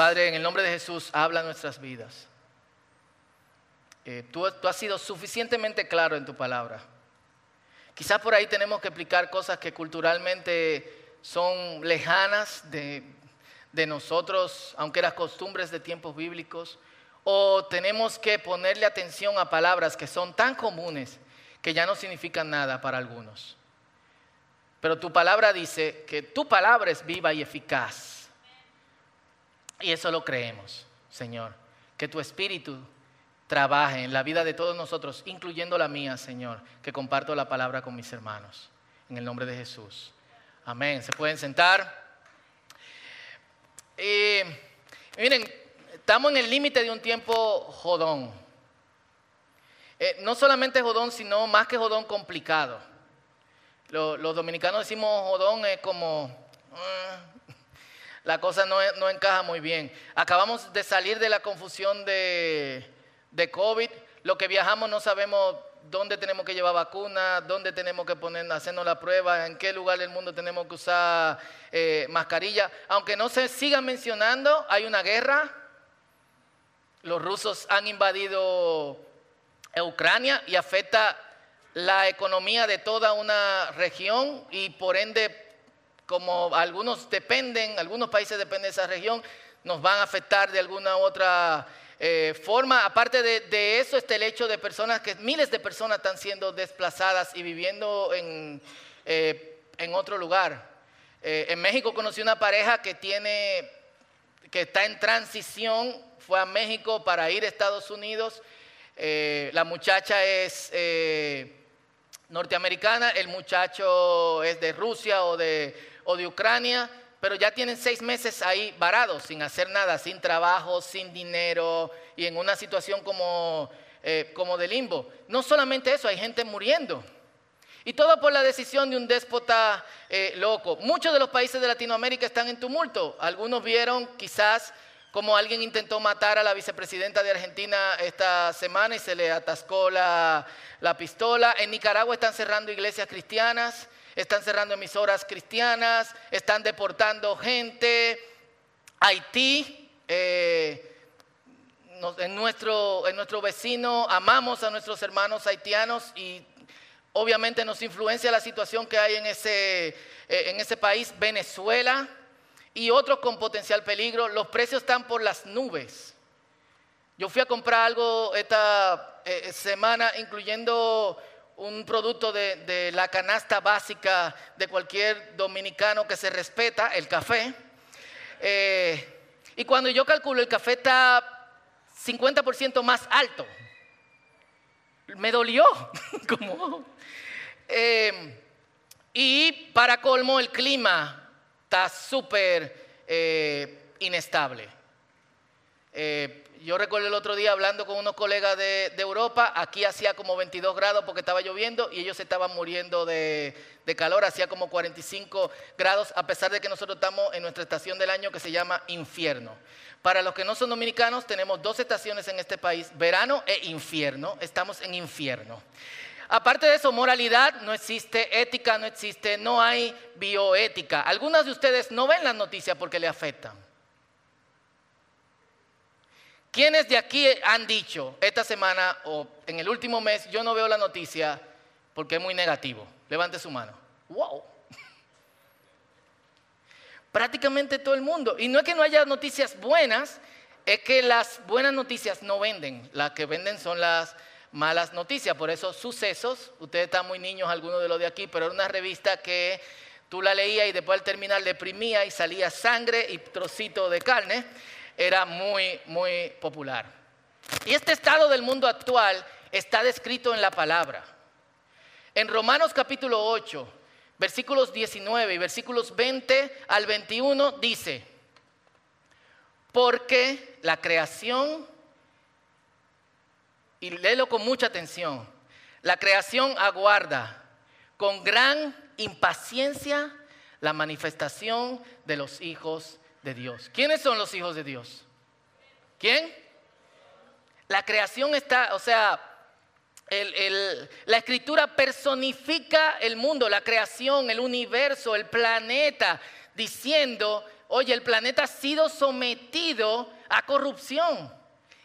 Padre, en el nombre de Jesús, habla nuestras vidas. Eh, tú, has sido suficientemente claro en tu palabra. Quizás por ahí tenemos que explicar cosas que culturalmente son lejanas de, de nosotros, aunque eran costumbres de tiempos bíblicos, o tenemos que ponerle atención a palabras que son tan comunes que ya no significan nada para algunos. Pero tu palabra dice que tu palabra es viva y eficaz. Y eso lo creemos, Señor. Que tu espíritu trabaje en la vida de todos nosotros, incluyendo la mía, Señor, que comparto la palabra con mis hermanos. En el nombre de Jesús. Amén. Se pueden sentar. Y miren, estamos en el límite de un tiempo jodón. Eh, no solamente jodón, sino más que jodón complicado. los dominicanos decimos jodón es como... La cosa no, no, encaja muy bien. Acabamos de salir de la confusión de, de COVID. Lo que viajamos no sabemos dónde tenemos que llevar vacunas, dónde tenemos que poner, hacernos la prueba, en qué lugar del mundo tenemos que usar eh, mascarilla. Aunque no se siga mencionando, hay una guerra. Los rusos han invadido Ucrania y afecta la economía de toda una región y por ende, como algunos dependen, algunos países dependen de esa región, nos van a afectar de alguna otra eh, forma. Aparte de, eso está el hecho de personas que miles de personas están siendo desplazadas y viviendo en, eh, en otro lugar. Eh, en México conocí una pareja que tiene, que está en transición, fue a México para ir a Estados Unidos. la muchacha es norteamericana, el muchacho es de Rusia o de, o de Ucrania pero ya tienen seis meses ahí varados, sin hacer nada, sin trabajo, sin dinero y en una situación como, eh, como de limbo. No solamente eso, hay gente muriendo. Y todo por la decisión de un déspota eh, loco. Muchos de los países de Latinoamérica están en tumulto. Algunos vieron quizás como alguien intentó matar a la vicepresidenta de Argentina esta semana y se le atascó la, la pistola. En Nicaragua están cerrando iglesias cristianas están cerrando emisoras cristianas, están deportando gente. Haití, eh, en, nuestro, en nuestro vecino, amamos a nuestros hermanos haitianos y obviamente nos influencia la situación que hay en ese, eh, en ese país, Venezuela y otros con potencial peligro. Los precios están por las nubes. Yo fui a comprar algo esta eh, semana, incluyendo un producto de, la canasta básica de cualquier dominicano que se respeta, el café. Eh, y cuando yo calculo, el café está 50% más alto. Me dolió. Como, eh, y para colmo, el clima está súper eh, inestable. Yo recuerdo el otro día hablando con unos colegas de, Europa, aquí hacía como 22 grados porque estaba lloviendo y ellos estaban muriendo de, calor, hacía como 45 grados, a pesar de que nosotros estamos en nuestra estación del año que se llama infierno. Para los que no son dominicanos, tenemos dos estaciones en este país, verano e infierno, estamos en infierno. Aparte de eso, moralidad no existe, ética no existe, no hay bioética. Algunas de ustedes no ven las noticias porque le afectan. ¿Quiénes de aquí han dicho esta semana o en el último mes, yo no veo la noticia porque es muy negativo? Levante su mano. ¡Wow! Prácticamente todo el mundo. Y no es que no haya noticias buenas, es que las buenas noticias no venden. Las que venden son las malas noticias. Por eso, sucesos, ustedes están muy niños, algunos de los de aquí, pero era una revista que tú la leías y después al terminar deprimía y salía sangre y trocito de carne era muy, muy popular. Y este estado del mundo actual está descrito en la palabra. En Romanos capítulo 8, versículos 19 y versículos 20 al 21 dice, porque la creación, y léelo con mucha atención, la creación aguarda con gran impaciencia la manifestación de los hijos de Dios. ¿Quiénes son los hijos de Dios? ¿Quién? La creación está, o sea, la escritura personifica el mundo, la creación, el universo, el planeta, diciendo, oye, el planeta ha sido sometido a corrupción.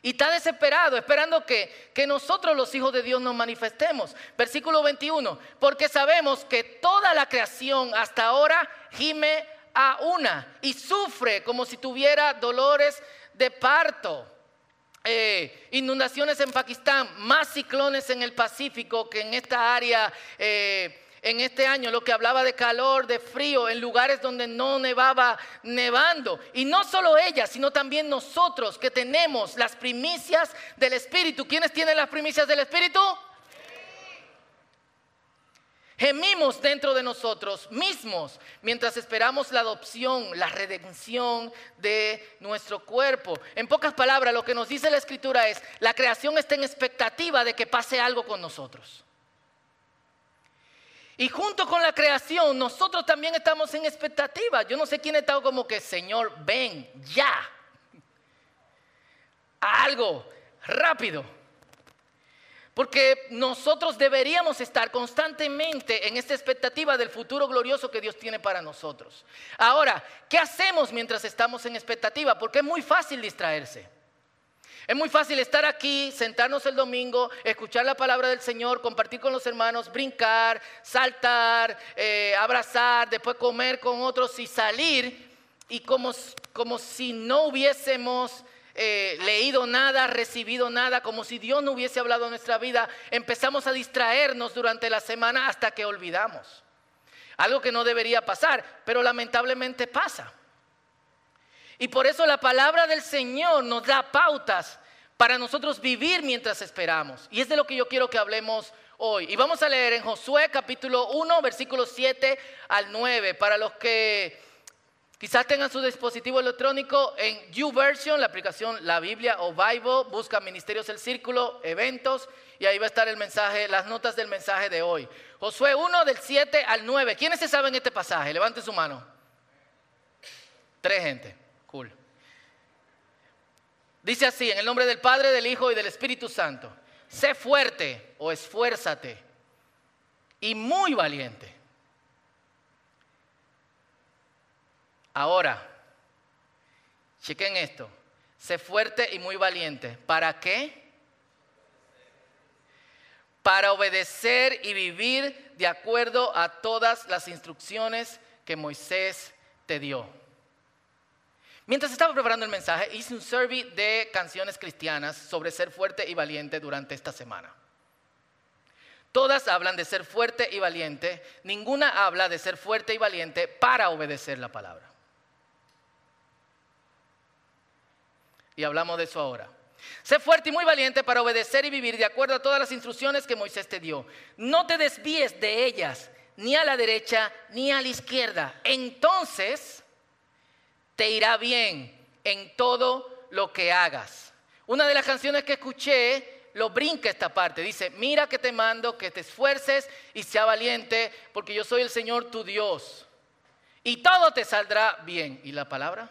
Y está desesperado, esperando que, que, nosotros los hijos de Dios nos manifestemos. Versículo 21, porque sabemos que toda la creación hasta ahora gime a una y sufre como si tuviera dolores de parto. Eh, inundaciones en Pakistán, más ciclones en el Pacífico que en esta área. Eh, en este año, lo que hablaba de calor, de frío, en lugares donde no nevaba, nevando. Y no solo ella, sino también nosotros que tenemos las primicias del Espíritu. ¿Quiénes tienen las primicias del Espíritu? Gemimos dentro de nosotros mismos mientras esperamos la adopción, la redención de nuestro cuerpo. En pocas palabras, lo que nos dice la escritura es, la creación está en expectativa de que pase algo con nosotros. Y junto con la creación, nosotros también estamos en expectativa. Yo no sé quién está como que, Señor, ven ya. algo rápido. Porque nosotros deberíamos estar constantemente en esta expectativa del futuro glorioso que Dios tiene para nosotros. Ahora, ¿qué hacemos mientras estamos en expectativa? Porque es muy fácil distraerse. Es muy fácil estar aquí, sentarnos el domingo, escuchar la palabra del Señor, compartir con los hermanos, brincar, saltar, eh, abrazar, después comer con otros y salir. Y como, como si no hubiésemos eh, leído nada, recibido nada, como si Dios no hubiese hablado en nuestra vida, empezamos a distraernos durante la semana hasta que olvidamos. Algo que no debería pasar, pero lamentablemente pasa. Y por eso la palabra del Señor nos da pautas para nosotros vivir mientras esperamos. Y es de lo que yo quiero que hablemos hoy. Y vamos a leer en Josué capítulo 1, versículos 7 al 9, para los que Quizás tengan su dispositivo electrónico en YouVersion, la aplicación La Biblia o Bible, busca Ministerios del Círculo, eventos, y ahí va a estar el mensaje, las notas del mensaje de hoy. Josué 1 del 7 al 9. ¿Quiénes se saben este pasaje? Levante su mano. Tres gente. Cool. Dice así, en el nombre del Padre, del Hijo y del Espíritu Santo. Sé fuerte o esfuérzate y muy valiente Ahora, chequen esto. Sé fuerte y muy valiente. ¿Para qué? Para obedecer y vivir de acuerdo a todas las instrucciones que Moisés te dio. Mientras estaba preparando el mensaje, hice un survey de canciones cristianas sobre ser fuerte y valiente durante esta semana. Todas hablan de ser fuerte y valiente, ninguna habla de ser fuerte y valiente para obedecer la palabra. Y hablamos de eso ahora. Sé fuerte y muy valiente para obedecer y vivir de acuerdo a todas las instrucciones que Moisés te dio. No te desvíes de ellas, ni a la derecha ni a la izquierda. Entonces te irá bien en todo lo que hagas. Una de las canciones que escuché lo brinca esta parte. Dice, mira que te mando, que te esfuerces y sea valiente, porque yo soy el Señor tu Dios. Y todo te saldrá bien. ¿Y la palabra?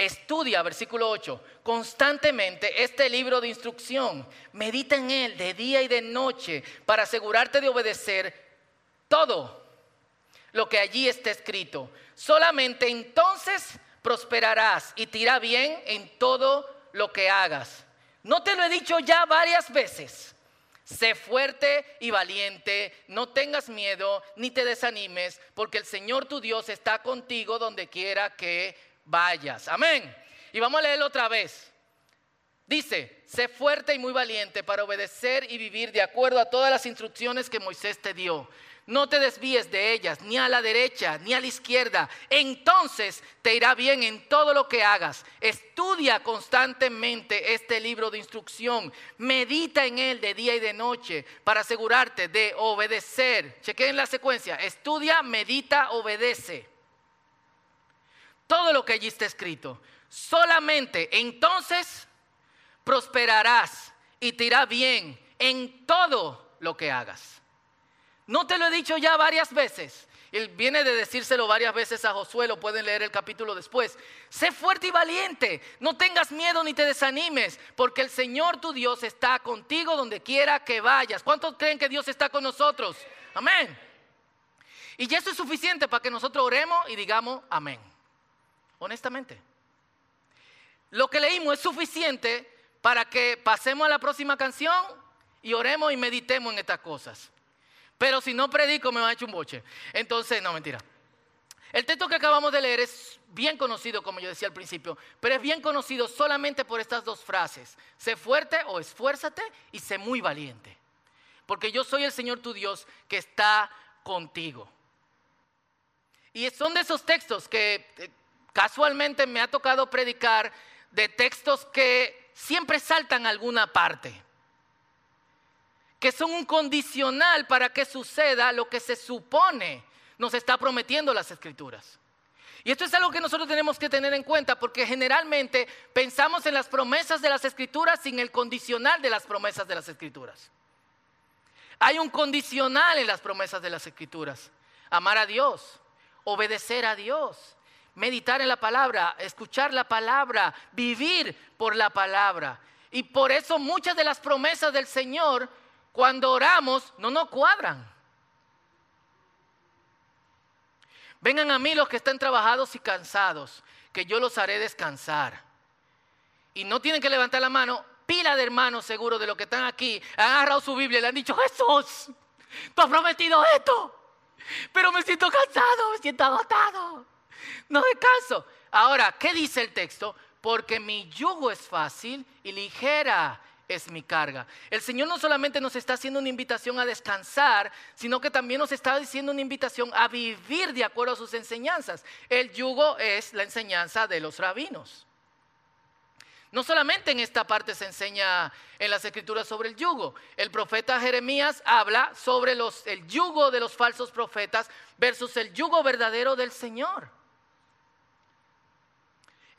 Estudia, versículo 8, constantemente este libro de instrucción. Medita en él de día y de noche para asegurarte de obedecer todo lo que allí está escrito. Solamente entonces prosperarás y te irá bien en todo lo que hagas. No te lo he dicho ya varias veces. Sé fuerte y valiente, no tengas miedo ni te desanimes, porque el Señor tu Dios está contigo donde quiera que vayas. Amén. Y vamos a leerlo otra vez. Dice, sé fuerte y muy valiente para obedecer y vivir de acuerdo a todas las instrucciones que Moisés te dio. No te desvíes de ellas, ni a la derecha, ni a la izquierda. Entonces te irá bien en todo lo que hagas. Estudia constantemente este libro de instrucción. Medita en él de día y de noche para asegurarte de obedecer. Chequen la secuencia. Estudia, medita, obedece todo lo que allí está escrito. Solamente entonces prosperarás y te irá bien en todo lo que hagas. No te lo he dicho ya varias veces. Él viene de decírselo varias veces a Josué, lo pueden leer el capítulo después. Sé fuerte y valiente, no tengas miedo ni te desanimes, porque el Señor tu Dios está contigo donde quiera que vayas. ¿Cuántos creen que Dios está con nosotros? Amén. Y eso es suficiente para que nosotros oremos y digamos amén. Honestamente. Lo que leímos es suficiente para que pasemos a la próxima canción y oremos y meditemos en estas cosas. Pero si no predico me va a echar un boche. Entonces, no, mentira. El texto que acabamos de leer es bien conocido, como yo decía al principio, pero es bien conocido solamente por estas dos frases. Sé fuerte o esfuérzate y sé muy valiente. Porque yo soy el Señor tu Dios que está contigo. Y son de esos textos que eh, casualmente me ha tocado predicar, de textos que siempre saltan alguna parte. Que son un condicional para que suceda lo que se supone nos está prometiendo las escrituras. Y esto es algo que nosotros tenemos que tener en cuenta porque generalmente pensamos en las promesas de las escrituras sin el condicional de las promesas de las escrituras. Hay un condicional en las promesas de las escrituras. Amar a Dios, obedecer a Dios, meditar en la palabra, escuchar la palabra, vivir por la palabra. Y por eso muchas de las promesas del Señor, cuando oramos, no nos cuadran. Vengan a mí los que están trabajados y cansados, que yo los haré descansar. Y no tienen que levantar la mano, pila de hermanos seguro de los que están aquí, han agarrado su Biblia y le han dicho, Jesús, tú has prometido esto, pero me siento cansado, me siento agotado, no descanso. Ahora, ¿qué dice el texto? Porque mi yugo es fácil y ligera es mi carga. El Señor no solamente nos está haciendo una invitación a descansar, sino que también nos está diciendo una invitación a vivir de acuerdo a sus enseñanzas. El yugo es la enseñanza de los rabinos. No solamente en esta parte se enseña en las escrituras sobre el yugo. El profeta Jeremías habla sobre los, el yugo de los falsos profetas versus el yugo verdadero del Señor.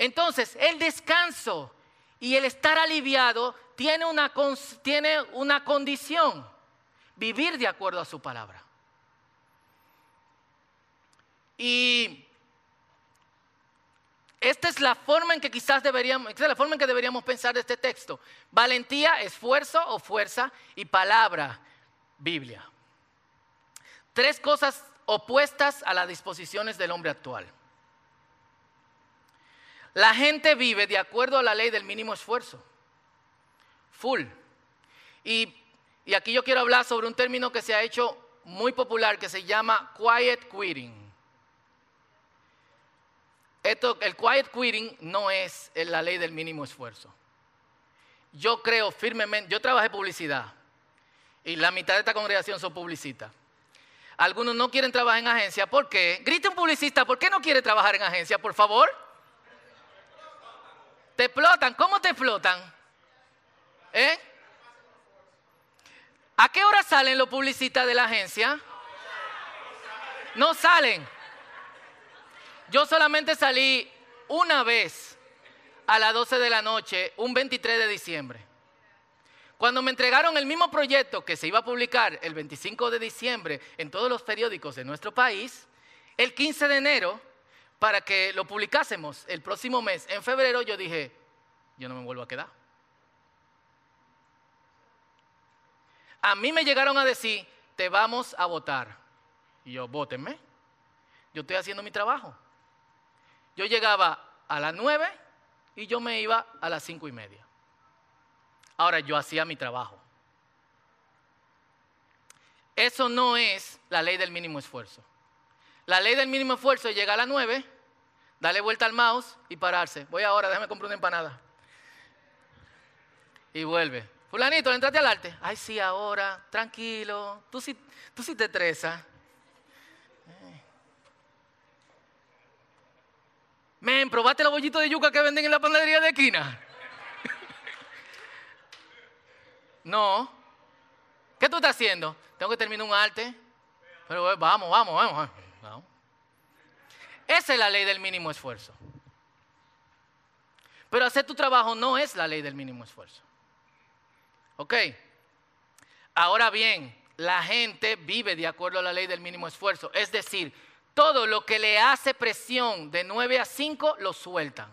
Entonces, el descanso y el estar aliviado tiene una, tiene una condición, vivir de acuerdo a su palabra. Y esta es la forma en que quizás deberíamos, esta es la forma en que deberíamos pensar de este texto. Valentía, esfuerzo o fuerza y palabra, Biblia. Tres cosas opuestas a las disposiciones del hombre actual. La gente vive de acuerdo a la ley del mínimo esfuerzo. Full. Y, aquí yo quiero hablar sobre un término que se ha hecho muy popular que se llama quiet quitting. Esto, el quiet quitting no es la ley del mínimo esfuerzo. Yo creo firmemente, yo trabajé publicidad y la mitad de esta congregación son publicistas. Algunos no quieren trabajar en agencia. ¿Por qué? Grite un publicista, ¿por qué no quiere trabajar en agencia, por favor? Te explotan. ¿Cómo te explotan? ¿Eh? ¿A qué hora salen los publicistas de la agencia? No salen. Yo solamente salí una vez a las 12 de la noche, un 23 de diciembre. Cuando me entregaron el mismo proyecto que se iba a publicar el 25 de diciembre en todos los periódicos de nuestro país, el 15 de enero, para que lo publicásemos el próximo mes, en febrero, yo dije, yo no me vuelvo a quedar. A mí me llegaron a decir, te vamos a votar. Y yo, votenme. Yo estoy haciendo mi trabajo. Yo llegaba a las nueve y yo me iba a las cinco y media. Ahora yo hacía mi trabajo. Eso no es la ley del mínimo esfuerzo. La ley del mínimo esfuerzo es llegar a las nueve, darle vuelta al mouse y pararse. Voy ahora, déjame comprar una empanada. Y vuelve. Fulanito, ¿le entraste al arte? Ay, sí, ahora, tranquilo. Tú sí, tú sí te estresas. Men, ¿probaste los bollitos de yuca que venden en la panadería de esquina? no. ¿Qué tú estás haciendo? Tengo que terminar un arte. Pero eh, vamos, vamos, vamos, Esa es la ley del mínimo esfuerzo. Pero hacer tu trabajo no es la ley del mínimo esfuerzo. ¿Ok? Ahora bien, la gente vive de acuerdo a la ley del mínimo esfuerzo. Es decir, todo lo que le hace presión de 9 a 5 lo sueltan.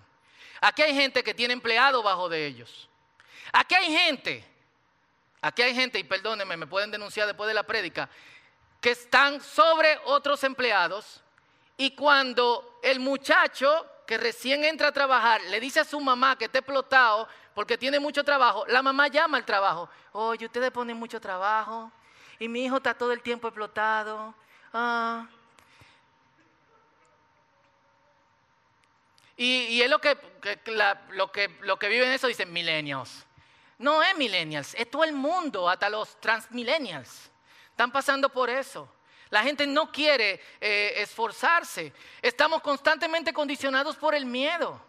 Aquí hay gente que tiene empleado bajo de ellos. Aquí hay gente, aquí hay gente, y perdónenme, me pueden denunciar después de la prédica, que están sobre otros empleados y cuando el muchacho que recién entra a trabajar le dice a su mamá que está explotado porque tiene mucho trabajo, la mamá llama al trabajo. Oye, ustedes ponen mucho trabajo y mi hijo está todo el tiempo explotado. Ah. Y, es lo que, lo, que, lo que viven eso, dicen millennials. No es millennials, es todo el mundo, hasta los transmillennials. Están pasando por eso. La gente no quiere eh, esforzarse. Estamos constantemente condicionados por el miedo.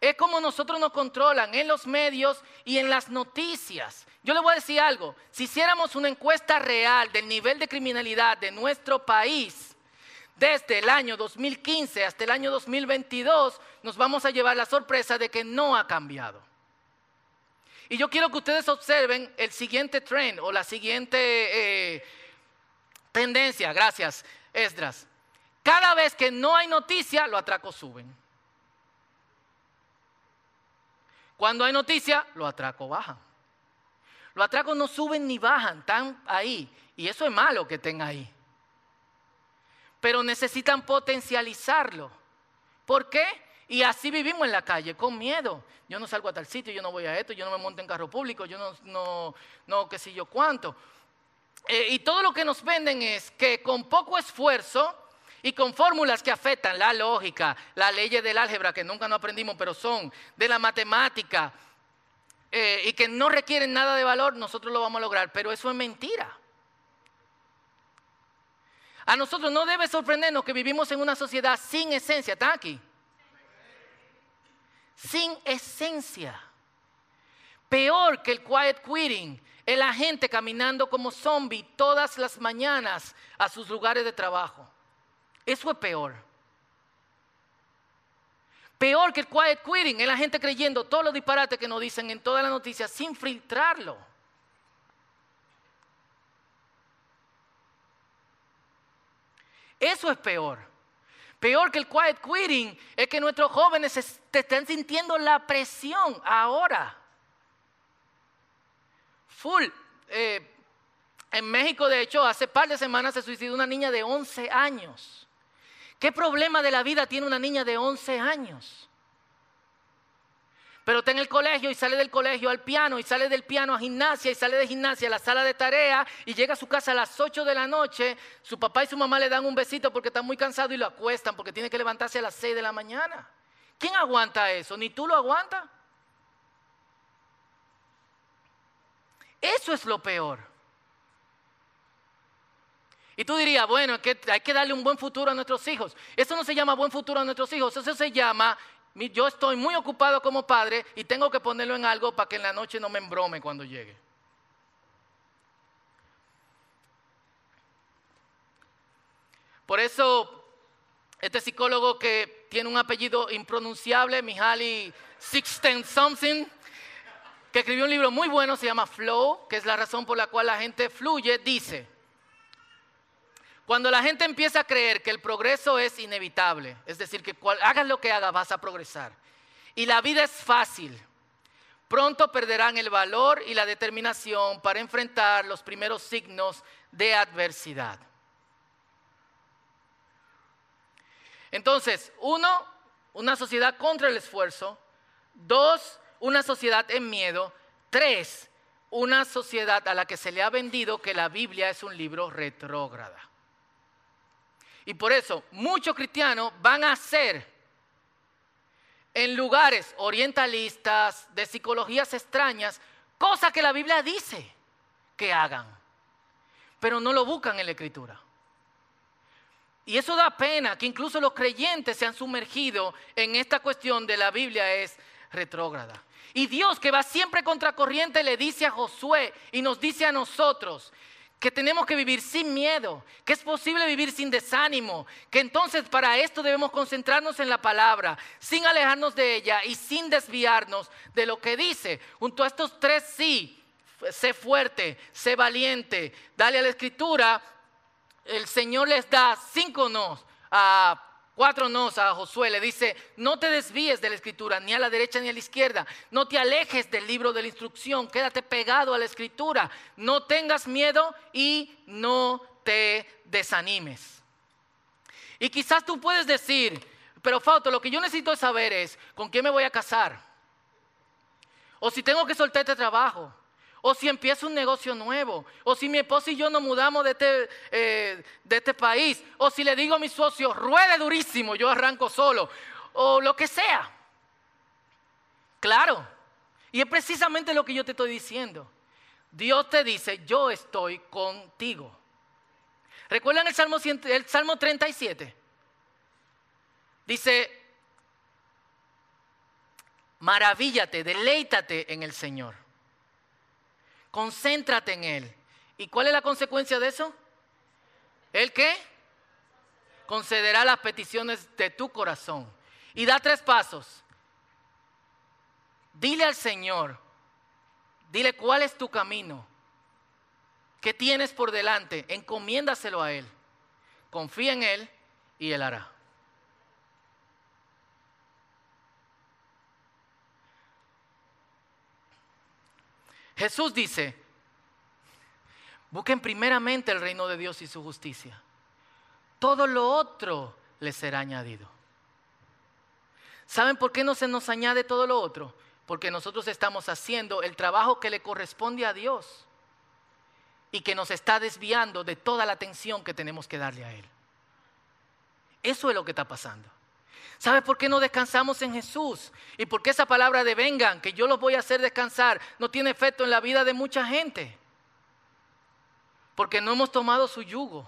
Es como nosotros nos controlan en los medios y en las noticias. Yo le voy a decir algo. Si hiciéramos una encuesta real del nivel de criminalidad de nuestro país, desde el año 2015 hasta el año 2022, nos vamos a llevar la sorpresa de que no ha cambiado. Y yo quiero que ustedes observen el siguiente trend o la siguiente eh, tendencia. Gracias, Esdras. Cada vez que no hay noticia, los atracos suben. Cuando hay noticia, los atracos bajan. Los atracos no suben ni bajan, están ahí. Y eso es malo que estén ahí. Pero necesitan potencializarlo. ¿Por qué? Y así vivimos en la calle, con miedo. Yo no salgo a tal sitio, yo no voy a esto, yo no me monto en carro público, yo no, no, no qué sé yo cuánto. Eh, y todo lo que nos venden es que con poco esfuerzo y con fórmulas que afectan la lógica, las leyes del álgebra que nunca no aprendimos, pero son de la matemática eh, y que no requieren nada de valor, nosotros lo vamos a lograr. Pero eso es mentira. A nosotros no debe sorprendernos que vivimos en una sociedad sin esencia. ¿Está aquí? Sin esencia. Peor que el quiet quitting, es la gente caminando como zombie todas las mañanas a sus lugares de trabajo. Eso es peor. Peor que el quiet quitting es la gente creyendo todos los disparates que nos dicen en todas las noticias sin filtrarlo. Eso es peor. Peor que el quiet quitting es que nuestros jóvenes están sintiendo la presión ahora. Full. Eh, en México, de hecho, hace par de semanas se suicidó una niña de 11 años. ¿Qué problema de la vida tiene una niña de 11 años? Pero está en el colegio y sale del colegio al piano y sale del piano a gimnasia y sale de gimnasia a la sala de tarea y llega a su casa a las 8 de la noche, su papá y su mamá le dan un besito porque está muy cansado y lo acuestan porque tiene que levantarse a las 6 de la mañana. ¿Quién aguanta eso? ¿Ni tú lo aguantas? Eso es lo peor. Y tú dirías, bueno, que hay que darle un buen futuro a nuestros hijos. Eso no se llama buen futuro a nuestros hijos, eso se llama yo estoy muy ocupado como padre y tengo que ponerlo en algo para que en la noche no me embrome cuando llegue. Por eso, este psicólogo que tiene un apellido impronunciable, Mihaly Sixten Something, que escribió un libro muy bueno, se llama Flow, que es la razón por la cual la gente fluye, dice, cuando la gente empieza a creer que el progreso es inevitable, es decir, que hagas lo que hagas vas a progresar, y la vida es fácil, pronto perderán el valor y la determinación para enfrentar los primeros signos de adversidad. Entonces, uno, una sociedad contra el esfuerzo. Dos, una sociedad en miedo. Tres, una sociedad a la que se le ha vendido que la Biblia es un libro retrógrada. Y por eso muchos cristianos van a ser en lugares orientalistas, de psicologías extrañas, cosas que la Biblia dice que hagan, pero no lo buscan en la escritura. Y eso da pena que incluso los creyentes se han sumergido en esta cuestión de la Biblia es retrógrada. Y Dios que va siempre contracorriente le dice a Josué y nos dice a nosotros, que tenemos que vivir sin miedo, que es posible vivir sin desánimo, que entonces para esto debemos concentrarnos en la palabra, sin alejarnos de ella y sin desviarnos de lo que dice. Junto a estos tres sí, sé fuerte, sé valiente, dale a la escritura, el Señor les da cinco nos a cuatro nos a Josué, le dice, no te desvíes de la escritura, ni a la derecha ni a la izquierda, no te alejes del libro de la instrucción, quédate pegado a la escritura, no tengas miedo y no te desanimes. Y quizás tú puedes decir, pero Fausto, lo que yo necesito saber es con quién me voy a casar. O si tengo que soltar este trabajo. O si empiezo un negocio nuevo. O si mi esposo y yo nos mudamos de este, eh, de este país. O si le digo a mi socio, ruede durísimo, yo arranco solo. O lo que sea. Claro. Y es precisamente lo que yo te estoy diciendo. Dios te dice, yo estoy contigo. ¿Recuerdan el Salmo, el Salmo 37? Dice, maravíllate, deleítate en el Señor. Concéntrate en Él. ¿Y cuál es la consecuencia de eso? ¿El qué? Concederá las peticiones de tu corazón. Y da tres pasos. Dile al Señor, dile cuál es tu camino, qué tienes por delante, encomiéndaselo a Él. Confía en Él y Él hará. Jesús dice, busquen primeramente el reino de Dios y su justicia. Todo lo otro les será añadido. ¿Saben por qué no se nos añade todo lo otro? Porque nosotros estamos haciendo el trabajo que le corresponde a Dios y que nos está desviando de toda la atención que tenemos que darle a Él. Eso es lo que está pasando. ¿Sabe por qué no descansamos en Jesús? Y por qué esa palabra de vengan, que yo los voy a hacer descansar, no tiene efecto en la vida de mucha gente. Porque no hemos tomado su yugo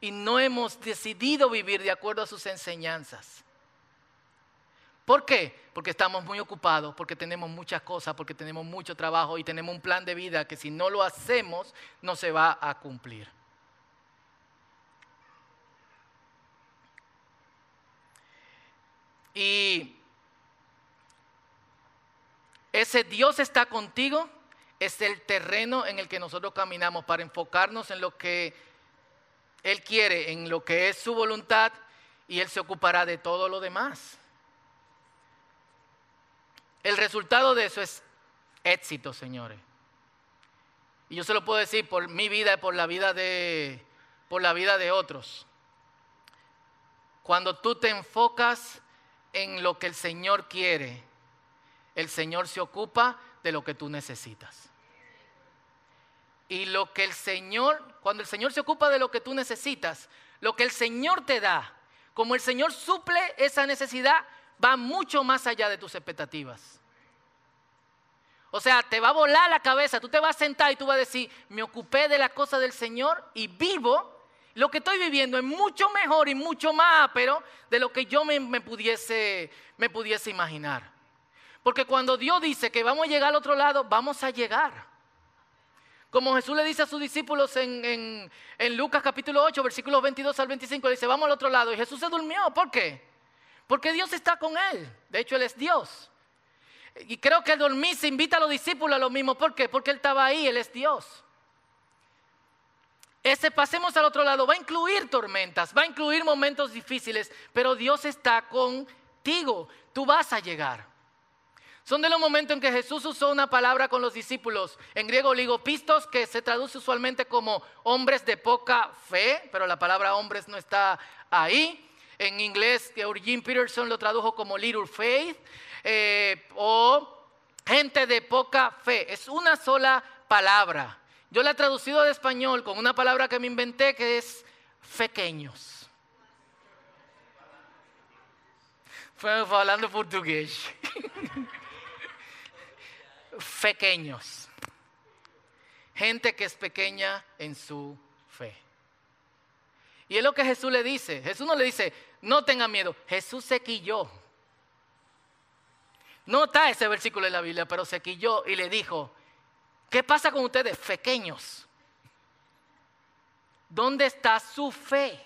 y no hemos decidido vivir de acuerdo a sus enseñanzas. ¿Por qué? Porque estamos muy ocupados, porque tenemos muchas cosas, porque tenemos mucho trabajo y tenemos un plan de vida que si no lo hacemos no se va a cumplir. Y ese Dios está contigo es el terreno en el que nosotros caminamos para enfocarnos en lo que Él quiere, en lo que es su voluntad, y Él se ocupará de todo lo demás. El resultado de eso es éxito, señores. Y yo se lo puedo decir por mi vida y por la vida de, por la vida de otros. Cuando tú te enfocas en lo que el Señor quiere, el Señor se ocupa de lo que tú necesitas. Y lo que el Señor, cuando el Señor se ocupa de lo que tú necesitas, lo que el Señor te da, como el Señor suple esa necesidad, va mucho más allá de tus expectativas. O sea, te va a volar la cabeza, tú te vas a sentar y tú vas a decir, me ocupé de la cosa del Señor y vivo lo que estoy viviendo es mucho mejor y mucho más pero de lo que yo me, pudiese, imaginar. Porque cuando Dios dice que vamos a llegar al otro lado, vamos a llegar. Como Jesús le dice a sus discípulos en, en, Lucas capítulo 8, versículos 22 al 25, le dice, vamos al otro lado. Y Jesús se durmió. ¿Por qué? Porque Dios está con él. De hecho, Él es Dios. Y creo que el dormir se invita a los discípulos a lo mismo. ¿Por qué? Porque Él estaba ahí, Él es Dios. Ese pasemos al otro lado va a incluir tormentas, va a incluir momentos difíciles, pero Dios está contigo, tú vas a llegar. Son de los momentos en que Jesús usó una palabra con los discípulos, en griego ligopistos, que se traduce usualmente como hombres de poca fe, pero la palabra hombres no está ahí. En inglés, Eugene Peterson lo tradujo como little faith, eh, o gente de poca fe. Es una sola palabra. Yo la he traducido de español con una palabra que me inventé que es fequeños. Fue hablando portugués. Fequeños. Gente que es pequeña en su fe. Y es lo que Jesús le dice. Jesús no le dice, no tenga miedo. Jesús se quilló. No está ese versículo en la Biblia, pero se quilló y le dijo, ¿Qué pasa con ustedes, pequeños? ¿Dónde está su fe?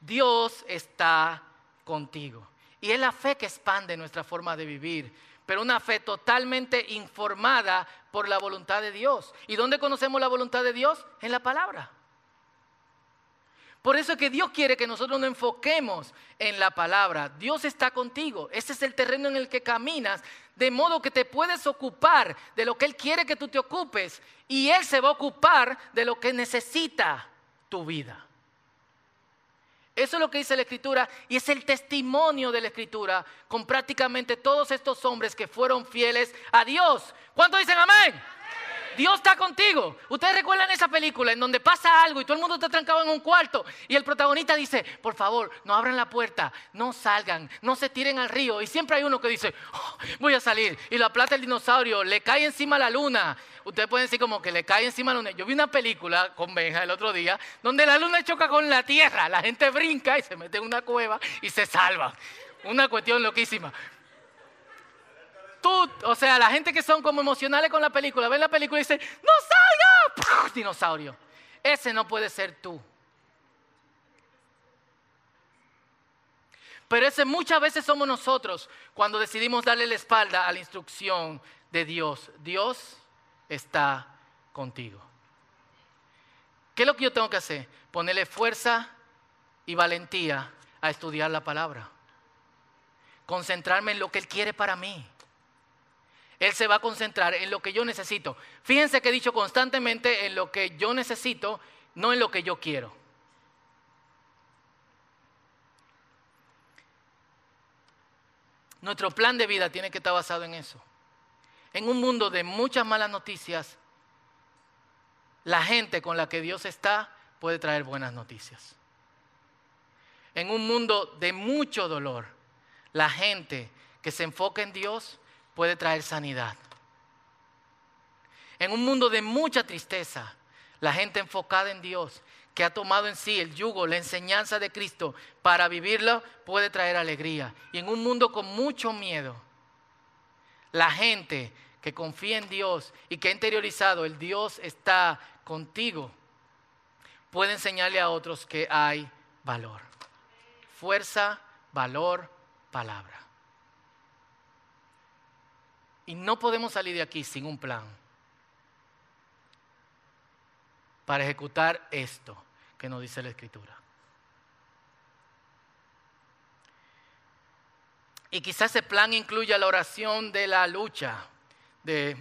Dios está contigo. Y es la fe que expande nuestra forma de vivir, pero una fe totalmente informada por la voluntad de Dios. ¿Y dónde conocemos la voluntad de Dios? En la palabra. Por eso es que Dios quiere que nosotros nos enfoquemos en la palabra. Dios está contigo. Ese es el terreno en el que caminas, de modo que te puedes ocupar de lo que Él quiere que tú te ocupes y Él se va a ocupar de lo que necesita tu vida. Eso es lo que dice la Escritura y es el testimonio de la Escritura con prácticamente todos estos hombres que fueron fieles a Dios. ¿Cuántos dicen amén? Dios está contigo. Ustedes recuerdan esa película en donde pasa algo y todo el mundo está trancado en un cuarto y el protagonista dice, por favor, no abran la puerta, no salgan, no se tiren al río. Y siempre hay uno que dice, oh, voy a salir. Y la plata del dinosaurio, le cae encima la luna. Ustedes pueden decir como que le cae encima la luna. Yo vi una película con Benja el otro día donde la luna choca con la tierra. La gente brinca y se mete en una cueva y se salva. Una cuestión loquísima o sea, la gente que son como emocionales con la película, ven la película y dicen, ¡no salga! Dinosaurio. Ese no puede ser tú. Pero ese muchas veces somos nosotros cuando decidimos darle la espalda a la instrucción de Dios. Dios está contigo. ¿Qué es lo que yo tengo que hacer? Ponerle fuerza y valentía a estudiar la palabra. Concentrarme en lo que Él quiere para mí. Él se va a concentrar en lo que yo necesito. Fíjense que he dicho constantemente en lo que yo necesito, no en lo que yo quiero. Nuestro plan de vida tiene que estar basado en eso. En un mundo de muchas malas noticias, la gente con la que Dios está puede traer buenas noticias. En un mundo de mucho dolor, la gente que se enfoca en Dios puede traer sanidad. En un mundo de mucha tristeza, la gente enfocada en Dios, que ha tomado en sí el yugo, la enseñanza de Cristo para vivirlo, puede traer alegría. Y en un mundo con mucho miedo, la gente que confía en Dios y que ha interiorizado el Dios está contigo, puede enseñarle a otros que hay valor. Fuerza, valor, palabra. Y no podemos salir de aquí sin un plan para ejecutar esto que nos dice la Escritura. Y quizás ese plan incluya la oración de la lucha, de...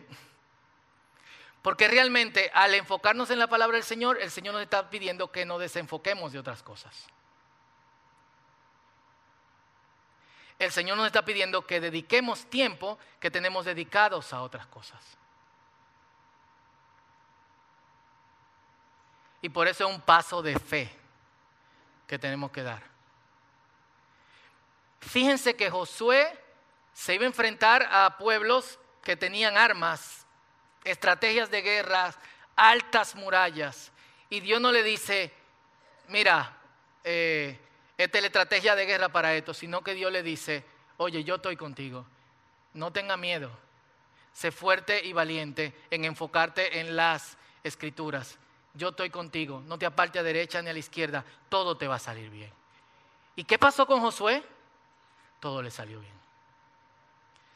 porque realmente al enfocarnos en la palabra del Señor, el Señor nos está pidiendo que nos desenfoquemos de otras cosas. El Señor nos está pidiendo que dediquemos tiempo que tenemos dedicados a otras cosas. Y por eso es un paso de fe que tenemos que dar. Fíjense que Josué se iba a enfrentar a pueblos que tenían armas, estrategias de guerra, altas murallas. Y Dios no le dice, mira, eh, esta es la estrategia de guerra para esto, sino que Dios le dice, oye, yo estoy contigo, no tenga miedo, sé fuerte y valiente en enfocarte en las escrituras. Yo estoy contigo, no te aparte a derecha ni a la izquierda, todo te va a salir bien. ¿Y qué pasó con Josué? Todo le salió bien.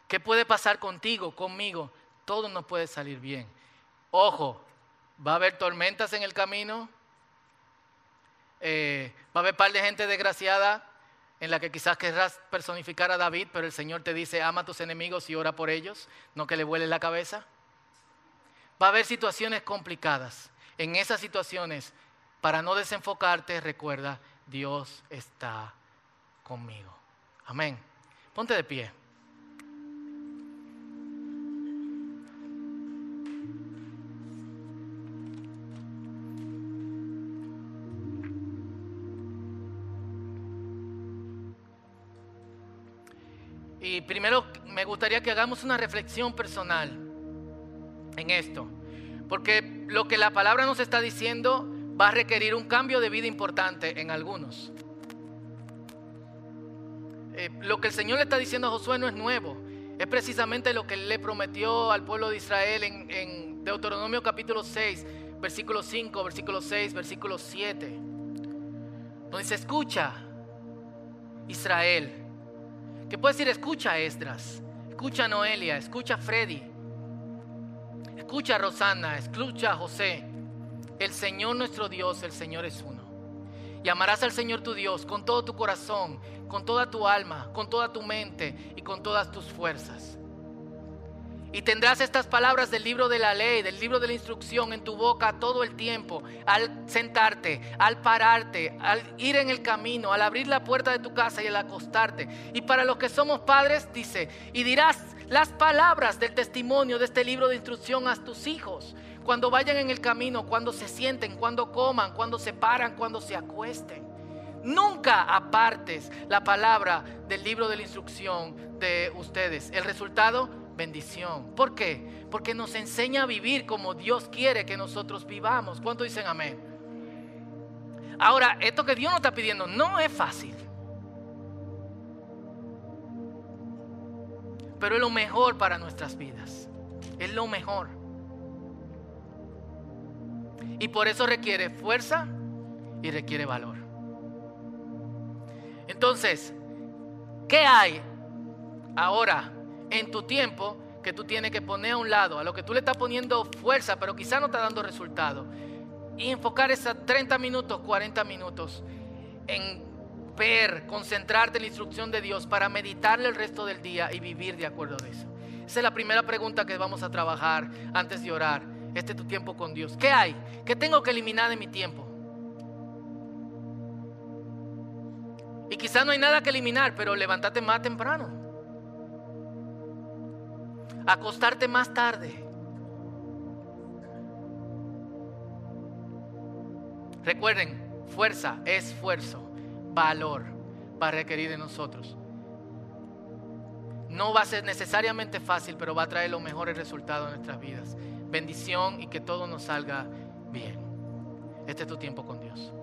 ¿Qué puede pasar contigo, conmigo? Todo nos puede salir bien. Ojo, va a haber tormentas en el camino, eh, va a haber par de gente desgraciada en la que quizás querrás personificar a David, pero el Señor te dice, ama a tus enemigos y ora por ellos, no que le vueles la cabeza. Va a haber situaciones complicadas. En esas situaciones, para no desenfocarte, recuerda, Dios está conmigo. Amén. Ponte de pie. Primero me gustaría que hagamos una reflexión personal en esto. Porque lo que la palabra nos está diciendo va a requerir un cambio de vida importante en algunos. Eh, lo que el Señor le está diciendo a Josué no es nuevo. Es precisamente lo que le prometió al pueblo de Israel en, en Deuteronomio capítulo 6, versículo 5, versículo 6, versículo 7. Donde escucha, Israel que puede decir, escucha Esdras, escucha Noelia, escucha Freddy, escucha a Rosana, escucha a José. El Señor nuestro Dios, el Señor es uno. Y amarás al Señor tu Dios con todo tu corazón, con toda tu alma, con toda tu mente y con todas tus fuerzas. Y tendrás estas palabras del libro de la ley, del libro de la instrucción en tu boca todo el tiempo, al sentarte, al pararte, al ir en el camino, al abrir la puerta de tu casa y al acostarte. Y para los que somos padres, dice, y dirás las palabras del testimonio de este libro de instrucción a tus hijos, cuando vayan en el camino, cuando se sienten, cuando coman, cuando se paran, cuando se acuesten. Nunca apartes la palabra del libro de la instrucción de ustedes. El resultado, bendición. ¿Por qué? Porque nos enseña a vivir como Dios quiere que nosotros vivamos. ¿Cuánto dicen amén? Ahora, esto que Dios nos está pidiendo no es fácil. Pero es lo mejor para nuestras vidas. Es lo mejor. Y por eso requiere fuerza y requiere valor. Entonces, ¿qué hay ahora en tu tiempo que tú tienes que poner a un lado, a lo que tú le estás poniendo fuerza, pero quizá no está dando resultado. Y enfocar esos 30 minutos, 40 minutos en ver, concentrarte en la instrucción de Dios para meditarle el resto del día y vivir de acuerdo a eso. Esa es la primera pregunta que vamos a trabajar antes de orar. Este es tu tiempo con Dios. ¿Qué hay? ¿Qué tengo que eliminar de mi tiempo? Y quizá no hay nada que eliminar, pero levántate más temprano acostarte más tarde. Recuerden, fuerza, esfuerzo, valor va a requerir de nosotros. No va a ser necesariamente fácil, pero va a traer los mejores resultados en nuestras vidas. Bendición y que todo nos salga bien. Este es tu tiempo con Dios.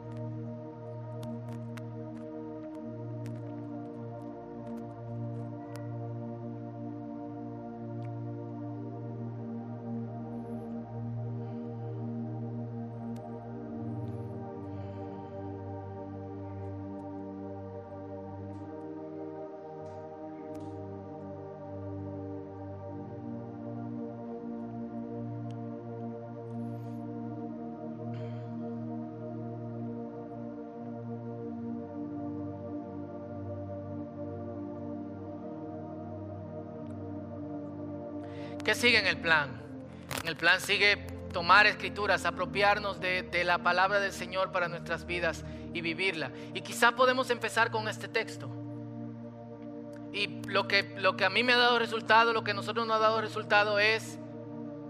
¿Qué sigue en el plan? En el plan sigue tomar escrituras, apropiarnos de, la palabra del Señor para nuestras vidas y vivirla. Y quizá podemos empezar con este texto. Y lo que, lo que a mí me ha dado resultado, lo que a nosotros nos ha dado resultado es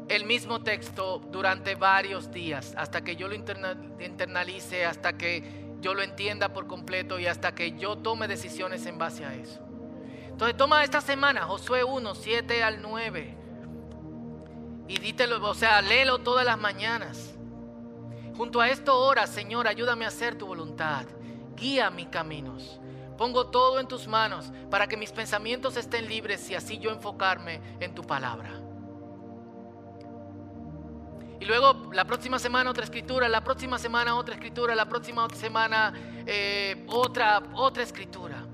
el mismo texto durante varios días, hasta que yo lo internalice, hasta que yo lo entienda por completo y hasta que yo tome decisiones en base a eso. Entonces toma esta semana, Josué 1, 7 al 9. Y dítelo, o sea, léelo todas las mañanas. Junto a esto ora, Señor, ayúdame a hacer tu voluntad. Guía mis caminos. Pongo todo en tus manos para que mis pensamientos estén libres y así yo enfocarme en tu palabra. Y luego la próxima semana otra escritura, la próxima semana otra escritura, la próxima semana eh, otra, otra escritura.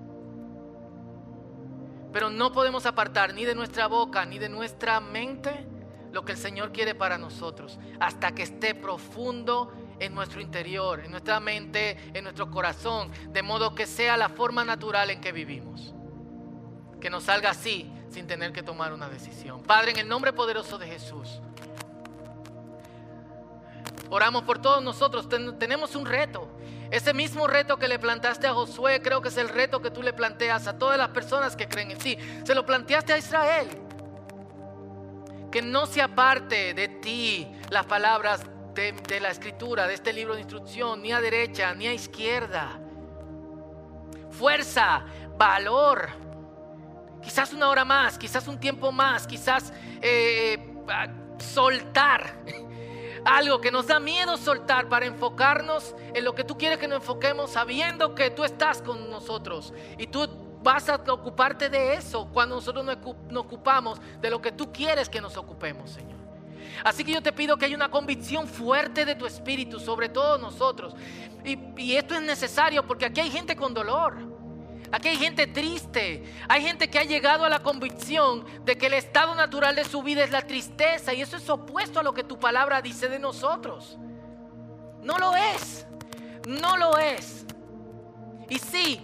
Pero no podemos apartar ni de nuestra boca ni de nuestra mente lo que el Señor quiere para nosotros, hasta que esté profundo en nuestro interior, en nuestra mente, en nuestro corazón, de modo que sea la forma natural en que vivimos. Que nos salga así, sin tener que tomar una decisión. Padre, en el nombre poderoso de Jesús, oramos por todos nosotros, tenemos un reto. Ese mismo reto que le plantaste a Josué, creo que es el reto que tú le planteas a todas las personas que creen en ti. Se lo planteaste a Israel que no se aparte de ti las palabras de, la escritura, de este libro de instrucción, ni a derecha, ni a izquierda. Fuerza, valor. Quizás una hora más, quizás un tiempo más, quizás eh, soltar algo que nos da miedo soltar para enfocarnos en lo que tú quieres que nos enfoquemos, sabiendo que tú estás con nosotros y tú vas a ocuparte de eso cuando nosotros nos ocupamos de lo que tú quieres que nos ocupemos, Señor. Así que yo te pido que haya una convicción fuerte de tu espíritu sobre todos nosotros. Y, y, esto es necesario porque aquí hay gente con dolor. Aquí hay gente triste. Hay gente que ha llegado a la convicción de que el estado natural de su vida es la tristeza. Y eso es opuesto a lo que tu palabra dice de nosotros. No lo es. No lo es. Y sí,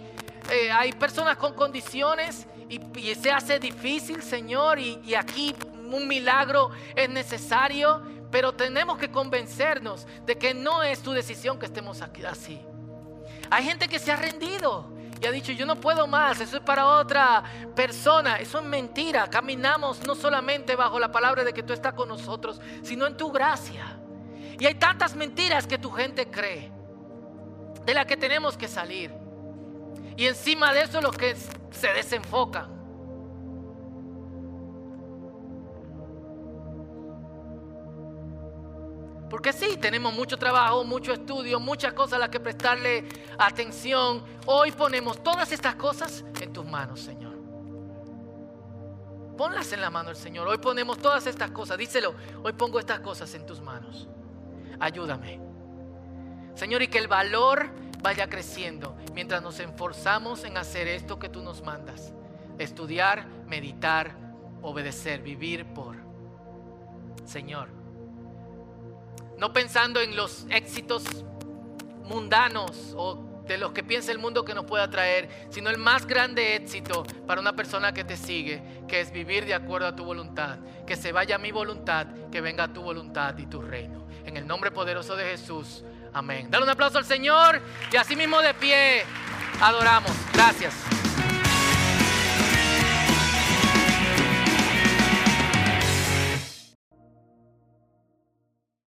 eh, hay personas con condiciones y, se hace difícil, Señor, y, y aquí un milagro es necesario, pero tenemos que convencernos de que no es tu decisión que estemos aquí así. Hay gente que se ha rendido y ha dicho, yo no puedo más, eso es para otra persona. Eso es mentira. Caminamos no solamente bajo la palabra de que tú estás con nosotros, sino en tu gracia. Y hay tantas mentiras que tu gente cree, de las que tenemos que salir. Y encima de eso los que se desenfocan. Porque sí, tenemos mucho trabajo, mucho estudio, muchas cosas a las que prestarle atención. Hoy ponemos todas estas cosas en tus manos, Señor. Ponlas en la mano del Señor. Hoy ponemos todas estas cosas. Díselo, hoy pongo estas cosas en tus manos. Ayúdame. Señor, y que el valor vaya creciendo mientras nos esforzamos en hacer esto que tú nos mandas. Estudiar, meditar, obedecer, vivir por. Señor, no pensando en los éxitos mundanos o de los que piensa el mundo que nos pueda traer, sino el más grande éxito para una persona que te sigue, que es vivir de acuerdo a tu voluntad, que se vaya mi voluntad, que venga tu voluntad y tu reino. En el nombre poderoso de Jesús. Amén. Dale un aplauso al Señor y así mismo de pie adoramos. Gracias.